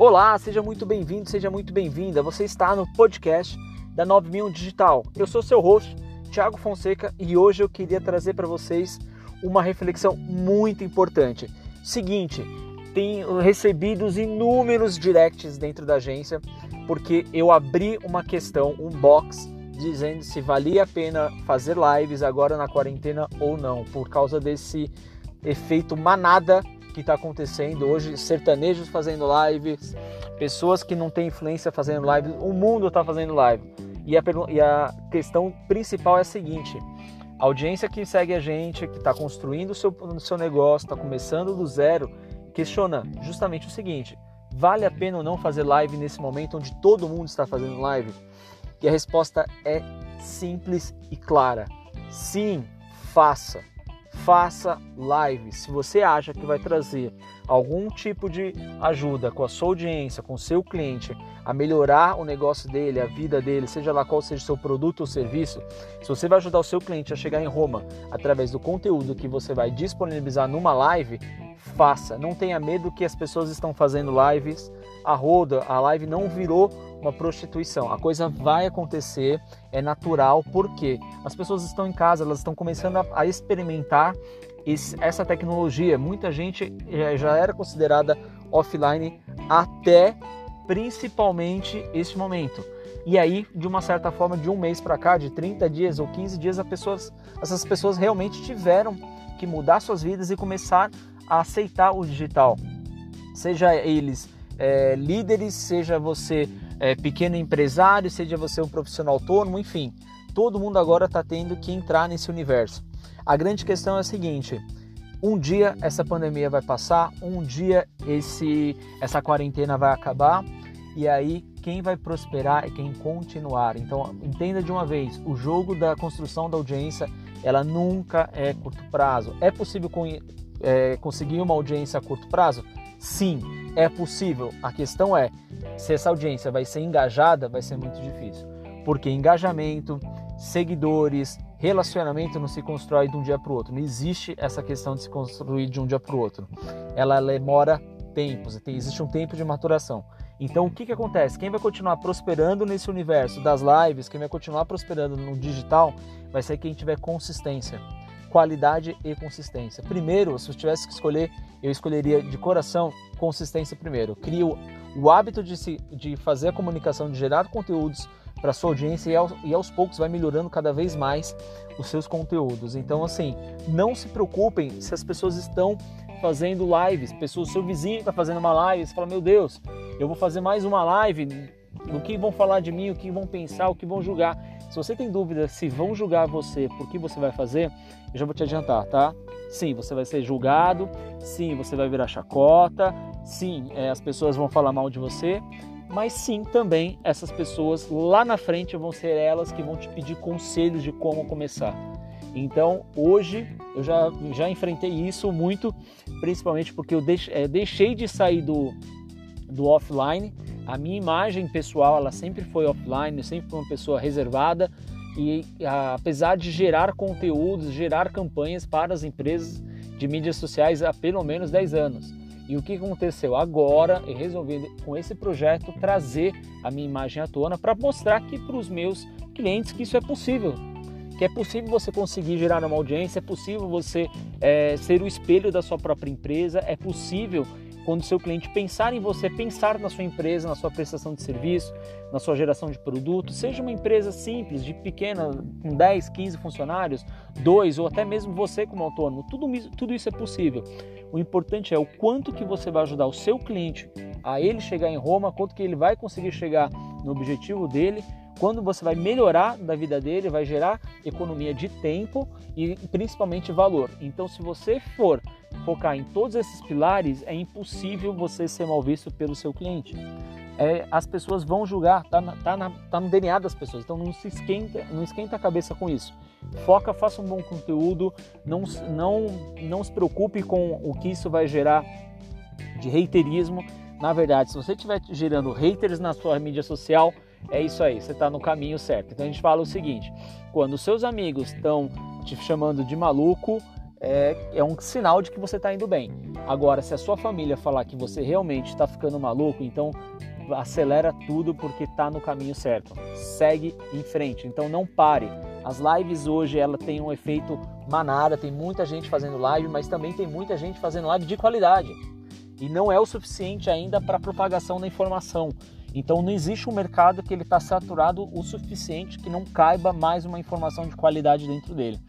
Olá, seja muito bem-vindo, seja muito bem-vinda. Você está no podcast da 9000 Digital. Eu sou seu host, Thiago Fonseca, e hoje eu queria trazer para vocês uma reflexão muito importante. Seguinte, tenho recebido inúmeros directs dentro da agência porque eu abri uma questão, um box dizendo se valia a pena fazer lives agora na quarentena ou não, por causa desse efeito manada que está acontecendo hoje, sertanejos fazendo lives, pessoas que não têm influência fazendo lives, o mundo está fazendo live. E a, e a questão principal é a seguinte: a audiência que segue a gente, que está construindo o seu, o seu negócio, está começando do zero, questiona justamente o seguinte: vale a pena ou não fazer live nesse momento onde todo mundo está fazendo live? E a resposta é simples e clara: sim, faça. Faça live. Se você acha que vai trazer algum tipo de ajuda com a sua audiência, com o seu cliente, a melhorar o negócio dele, a vida dele, seja lá qual seja o seu produto ou serviço, se você vai ajudar o seu cliente a chegar em Roma através do conteúdo que você vai disponibilizar numa live, faça. Não tenha medo que as pessoas estão fazendo lives a roda, a live não virou uma prostituição. A coisa vai acontecer, é natural, porque as pessoas estão em casa, elas estão começando a, a experimentar esse, essa tecnologia. Muita gente já era considerada offline até principalmente este momento. E aí, de uma certa forma, de um mês para cá, de 30 dias ou 15 dias, pessoas, essas pessoas realmente tiveram que mudar suas vidas e começar a aceitar o digital. Seja eles é, líderes, seja você é, pequeno empresário, seja você um profissional autônomo, enfim, todo mundo agora está tendo que entrar nesse universo. A grande questão é a seguinte: um dia essa pandemia vai passar, um dia esse, essa quarentena vai acabar e aí quem vai prosperar é quem continuar. Então entenda de uma vez, o jogo da construção da audiência ela nunca é curto prazo. É possível é, conseguir uma audiência a curto prazo? Sim, é possível. A questão é se essa audiência vai ser engajada, vai ser muito difícil. Porque engajamento, seguidores, relacionamento não se constrói de um dia para o outro. Não existe essa questão de se construir de um dia para o outro. Ela demora tempos, existe um tempo de maturação. Então, o que, que acontece? Quem vai continuar prosperando nesse universo das lives, quem vai continuar prosperando no digital, vai ser quem tiver consistência qualidade e consistência. Primeiro, se eu tivesse que escolher, eu escolheria de coração consistência primeiro. Crio o hábito de, se, de fazer a comunicação, de gerar conteúdos para sua audiência e, ao, e aos poucos vai melhorando cada vez mais os seus conteúdos. Então, assim, não se preocupem se as pessoas estão fazendo lives, pessoas, seu vizinho está fazendo uma live, você fala, meu Deus, eu vou fazer mais uma live, o que vão falar de mim, o que vão pensar, o que vão julgar. Se você tem dúvida se vão julgar você por que você vai fazer, eu já vou te adiantar, tá? Sim, você vai ser julgado, sim, você vai virar chacota, sim, é, as pessoas vão falar mal de você, mas sim, também essas pessoas lá na frente vão ser elas que vão te pedir conselhos de como começar. Então, hoje eu já, já enfrentei isso muito, principalmente porque eu é, deixei de sair do, do offline a minha imagem pessoal, ela sempre foi offline, eu sempre fui uma pessoa reservada e apesar de gerar conteúdos, gerar campanhas para as empresas de mídias sociais há pelo menos 10 anos. E o que aconteceu agora? Eu resolvi com esse projeto trazer a minha imagem à tona para mostrar aqui para os meus clientes que isso é possível, que é possível você conseguir gerar uma audiência, é possível você é, ser o espelho da sua própria empresa, é possível quando seu cliente pensar em você, pensar na sua empresa, na sua prestação de serviço, na sua geração de produto, seja uma empresa simples, de pequena, com 10, 15 funcionários, dois ou até mesmo você como autônomo, tudo, tudo isso é possível. O importante é o quanto que você vai ajudar o seu cliente a ele chegar em Roma, quanto que ele vai conseguir chegar no objetivo dele, quando você vai melhorar da vida dele, vai gerar economia de tempo e principalmente valor. Então, se você for focar em todos esses pilares, é impossível você ser mal visto pelo seu cliente. É, as pessoas vão julgar, tá, na, tá, na, tá, no DNA das pessoas, então não se esquenta, não esquenta a cabeça com isso. Foca, faça um bom conteúdo, não, não, não se preocupe com o que isso vai gerar de reiterismo. Na verdade, se você estiver gerando haters na sua mídia social, é isso aí, você está no caminho certo. Então a gente fala o seguinte: quando seus amigos estão te chamando de maluco, é, é um sinal de que você está indo bem. Agora, se a sua família falar que você realmente está ficando maluco, então acelera tudo porque está no caminho certo. Segue em frente, então não pare. As lives hoje ela tem um efeito manada, tem muita gente fazendo live, mas também tem muita gente fazendo live de qualidade. E não é o suficiente ainda para propagação da informação. Então não existe um mercado que ele está saturado o suficiente que não caiba mais uma informação de qualidade dentro dele.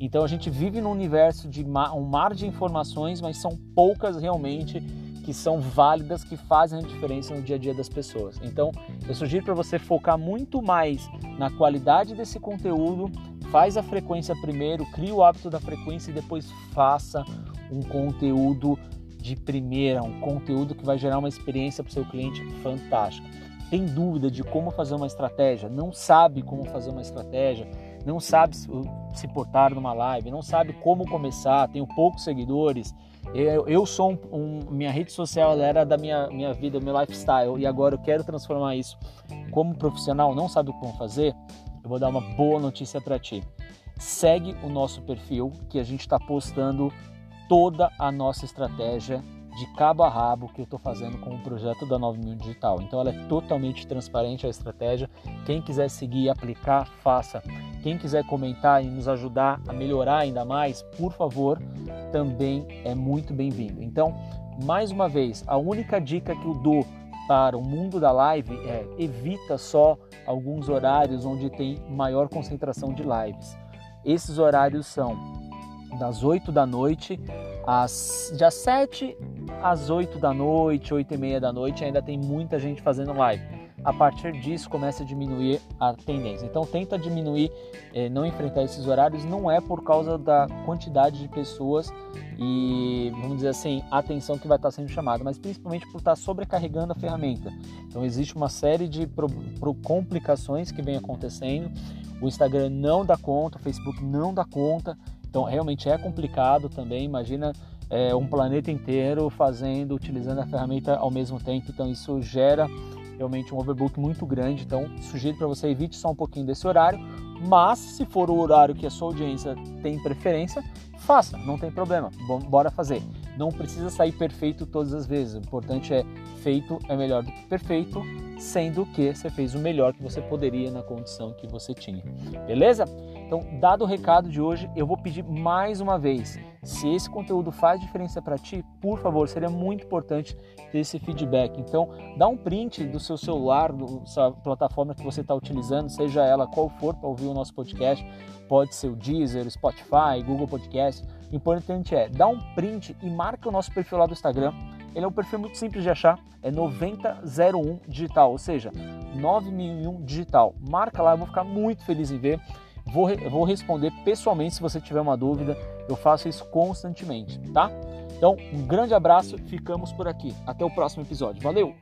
Então a gente vive num universo de um mar de informações, mas são poucas realmente que são válidas, que fazem a diferença no dia a dia das pessoas. Então, eu sugiro para você focar muito mais na qualidade desse conteúdo, faz a frequência primeiro, cria o hábito da frequência e depois faça um conteúdo de primeira, um conteúdo que vai gerar uma experiência para o seu cliente fantástica. Tem dúvida de como fazer uma estratégia, não sabe como fazer uma estratégia, não sabe se portar numa live, não sabe como começar, tenho poucos seguidores, eu, eu sou um, um, minha rede social era da minha, minha vida, meu lifestyle e agora eu quero transformar isso como profissional, não sabe como fazer, eu vou dar uma boa notícia para ti. Segue o nosso perfil que a gente está postando toda a nossa estratégia de cabo a rabo que eu estou fazendo com o projeto da 9000 Digital. Então ela é totalmente transparente a estratégia. Quem quiser seguir e aplicar, faça. Quem quiser comentar e nos ajudar a melhorar ainda mais, por favor, também é muito bem-vindo. Então, mais uma vez, a única dica que eu dou para o mundo da live é evita só alguns horários onde tem maior concentração de lives. Esses horários são das 8 da noite às das 7 às 8 da noite, 8 e meia da noite, ainda tem muita gente fazendo live. A partir disso começa a diminuir a tendência. Então tenta diminuir, eh, não enfrentar esses horários. Não é por causa da quantidade de pessoas e vamos dizer assim atenção que vai estar sendo chamada, mas principalmente por estar sobrecarregando a ferramenta. Então existe uma série de pro, pro complicações que vem acontecendo. O Instagram não dá conta, o Facebook não dá conta. Então realmente é complicado também. Imagina é, um planeta inteiro fazendo, utilizando a ferramenta ao mesmo tempo. Então isso gera realmente um overbook muito grande. Então sugiro para você evite só um pouquinho desse horário. Mas se for o horário que a sua audiência tem preferência, faça, não tem problema. Bora fazer. Não precisa sair perfeito todas as vezes. O importante é feito é melhor do que perfeito, sendo que você fez o melhor que você poderia na condição que você tinha. Beleza? Então, dado o recado de hoje, eu vou pedir mais uma vez. Se esse conteúdo faz diferença para ti, por favor, seria muito importante ter esse feedback. Então, dá um print do seu celular, da plataforma que você está utilizando, seja ela qual for para ouvir o nosso podcast. Pode ser o Deezer, Spotify, Google Podcast. O importante é dar um print e marca o nosso perfil lá do Instagram. Ele é um perfil muito simples de achar, é 9001 digital, ou seja, 9001 digital. Marca lá, eu vou ficar muito feliz em ver. Vou, vou responder pessoalmente se você tiver uma dúvida. Eu faço isso constantemente, tá? Então, um grande abraço, ficamos por aqui. Até o próximo episódio. Valeu!